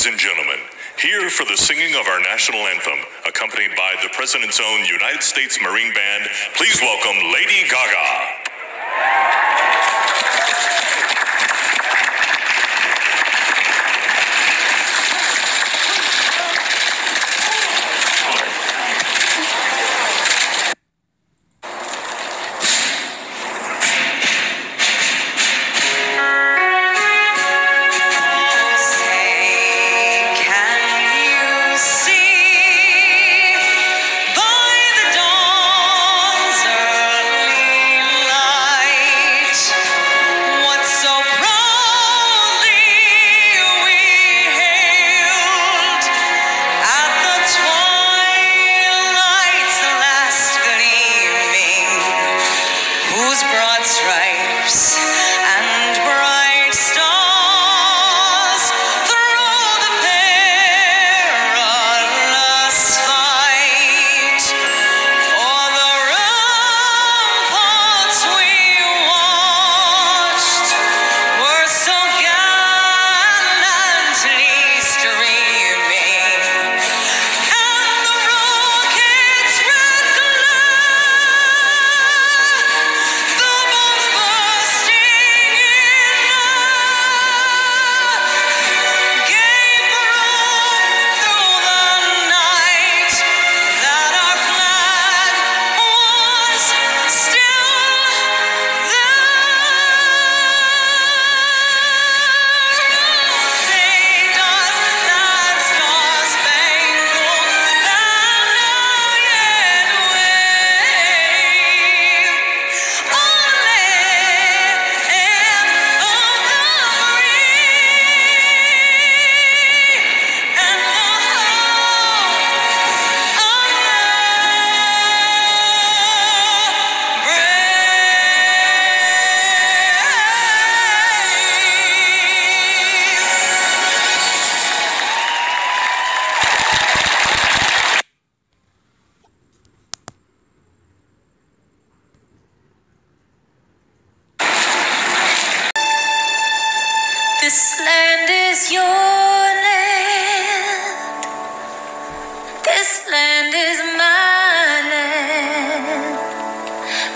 Ladies and gentlemen, here for the singing of our national anthem, accompanied by the President's own United States Marine Band, please welcome Lady Gaga.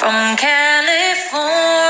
From California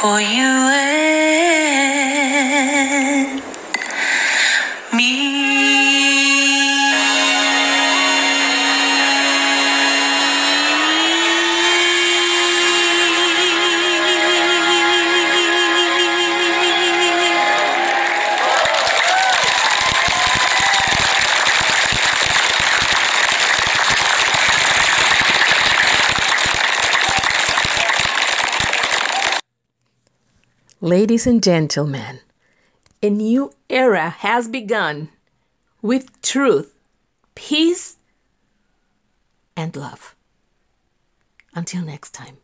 for you and Ladies and gentlemen, a new era has begun with truth, peace, and love. Until next time.